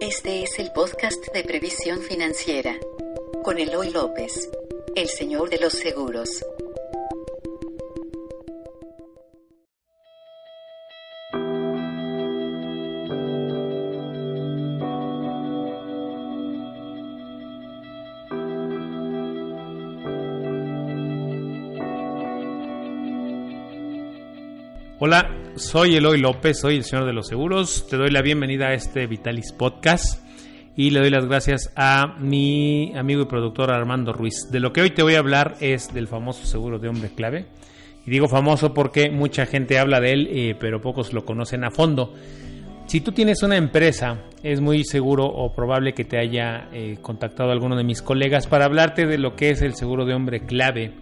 Este es el podcast de previsión financiera con Eloy López, el señor de los seguros. Hola, soy Eloy López, soy el señor de los seguros. Te doy la bienvenida a este Vitalis Podcast y le doy las gracias a mi amigo y productor Armando Ruiz. De lo que hoy te voy a hablar es del famoso seguro de hombre clave. Y digo famoso porque mucha gente habla de él, eh, pero pocos lo conocen a fondo. Si tú tienes una empresa, es muy seguro o probable que te haya eh, contactado alguno de mis colegas para hablarte de lo que es el seguro de hombre clave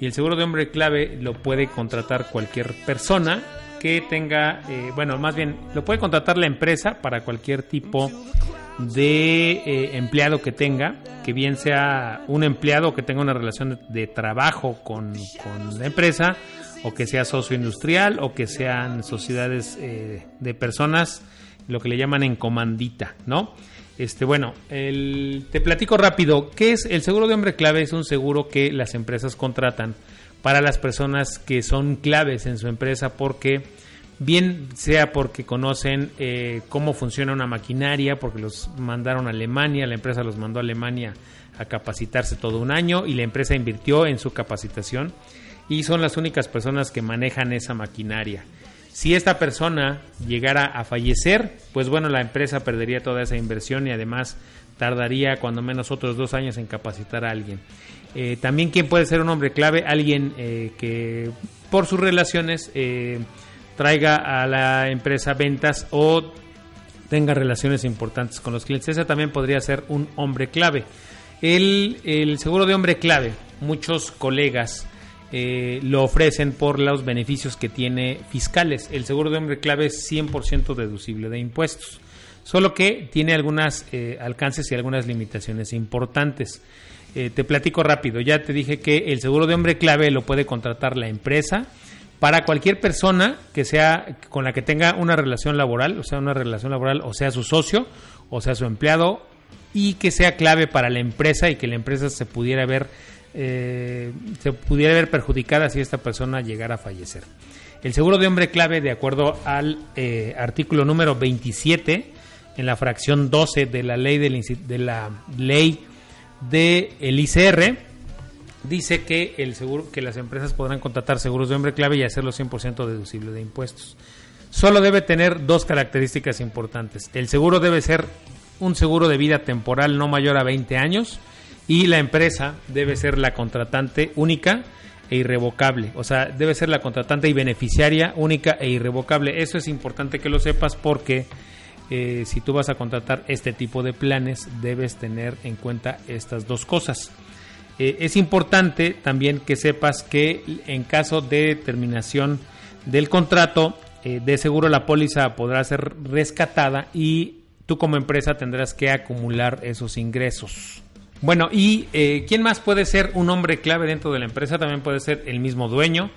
y el seguro de hombre clave lo puede contratar cualquier persona que tenga, eh, bueno, más bien lo puede contratar la empresa para cualquier tipo de eh, empleado que tenga, que bien sea un empleado que tenga una relación de, trabajo con, la empresa, o que sea socio industrial, o que sean sociedades eh, de personas, lo que le llaman en comandita, ¿no? Este, bueno, te platico rápido. ¿Qué es el seguro de hombre clave? Es un seguro que las empresas contratan para las personas que son claves en su empresa porque bien sea porque conocen eh, cómo funciona una maquinaria, porque los mandaron a Alemania, la empresa los mandó a Alemania a capacitarse todo un año y la empresa invirtió en su capacitación y son las únicas personas que manejan esa maquinaria. Si esta persona llegara a fallecer, pues bueno, la empresa perdería toda esa inversión y además tardaría cuando menos otros dos años en capacitar a alguien. Eh, también quién puede ser un hombre clave, alguien eh, que por sus relaciones eh, traiga a la empresa ventas o tenga relaciones importantes con los clientes. Ese también podría ser un hombre clave. El, el seguro de hombre clave, muchos colegas eh, lo ofrecen por los beneficios que tiene fiscales. El seguro de hombre clave es 100% deducible de impuestos, solo que tiene algunos eh, alcances y algunas limitaciones importantes. Eh, te platico rápido, ya te dije que el seguro de hombre clave lo puede contratar la empresa para cualquier persona que sea con la que tenga una relación laboral, o sea, una relación laboral, o sea, su socio, o sea, su empleado, y que sea clave para la empresa y que la empresa se pudiera ver eh, se pudiera ver perjudicada si esta persona llegara a fallecer. El seguro de hombre clave, de acuerdo al artículo número 27, en la fracción 12 de la ley del, de la ley del ICR, dice que el seguro que las empresas podrán contratar seguros de hombre clave y hacerlo 100% deducible de impuestos. Solo debe tener dos características importantes. El seguro debe ser un seguro de vida temporal no mayor a 20 años y la empresa debe ser la contratante única e irrevocable. O sea, debe ser la contratante y beneficiaria única e irrevocable. Eso es importante que lo sepas porque eh, si tú vas a contratar este tipo de planes, debes tener en cuenta estas dos cosas. Eh, es importante también que sepas que en caso de terminación del contrato, eh, de seguro la póliza podrá ser rescatada y tú como empresa tendrás que acumular esos ingresos. Bueno, ¿y quién más puede ser un hombre clave dentro de la empresa? También puede ser el mismo dueño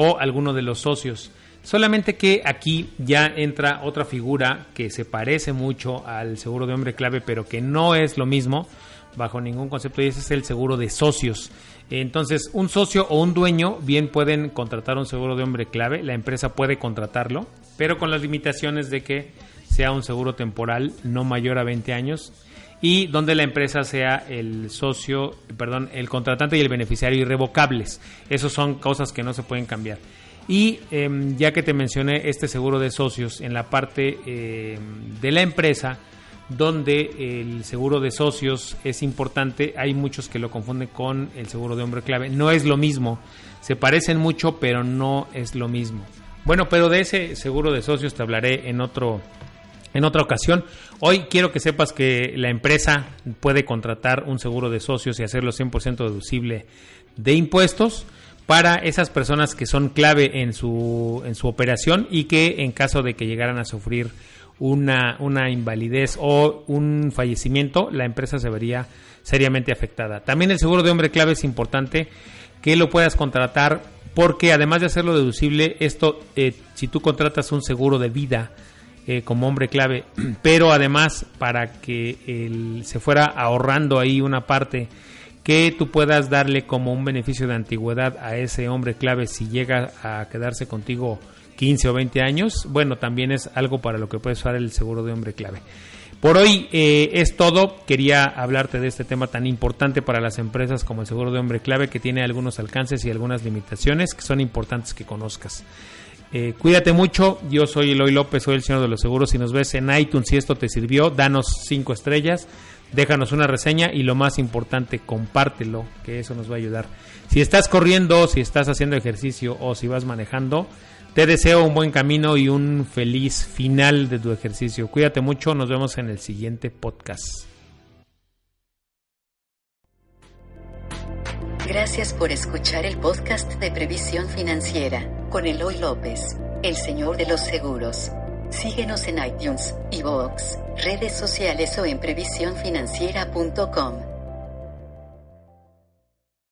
o alguno de los socios. Solamente que aquí ya entra otra figura que se parece mucho al seguro de hombre clave, pero que no es lo mismo bajo ningún concepto, y ese es el seguro de socios. Entonces, un socio o un dueño bien pueden contratar un seguro de hombre clave, la empresa puede contratarlo, pero con las limitaciones de que sea un seguro temporal no mayor a 20 años y donde la empresa sea el socio, perdón, el contratante y el beneficiario irrevocables. Esas son cosas que no se pueden cambiar. Y em, ya que te mencioné este seguro de socios en la parte em, de la empresa, donde el seguro de socios es importante, hay muchos que lo confunden con el seguro de hombre clave. No es lo mismo, se parecen mucho, pero no es lo mismo. Bueno, pero de ese seguro de socios te hablaré en otro en otra ocasión. Hoy quiero que sepas que la empresa puede contratar un seguro de socios y hacerlo 100% deducible de impuestos para esas personas que son clave en su, en su operación y que en caso de que llegaran a sufrir una, una invalidez o un fallecimiento, la empresa se vería seriamente afectada. También el seguro de hombre clave es importante que lo puedas contratar porque además de hacerlo deducible, esto, eh, si tú contratas un seguro de vida, eh, como hombre clave, pero además para que él se fuera ahorrando ahí una parte que tú puedas darle como un beneficio de antigüedad a ese hombre clave si llega a quedarse contigo 15 o 20 años, bueno, también es algo para lo que puedes usar el seguro de hombre clave. Por hoy eh, es todo. Quería hablarte de este tema tan importante para las empresas como el seguro de hombre clave que tiene algunos alcances y algunas limitaciones que son importantes que conozcas. Eh, cuídate mucho. Yo soy Eloy López, soy el señor de los seguros. Si nos ves en iTunes, si esto te sirvió, danos cinco estrellas, déjanos una reseña y lo más importante, compártelo, que eso nos va a ayudar. Si estás corriendo, si estás haciendo ejercicio o si vas manejando, te deseo un buen camino y un feliz final de tu ejercicio. Cuídate mucho, nos vemos en el siguiente podcast. Gracias por escuchar el podcast de Previsión Financiera con Eloy López, el señor de los seguros. Síguenos en iTunes, iVoox, redes sociales o en previsiónfinanciera.com.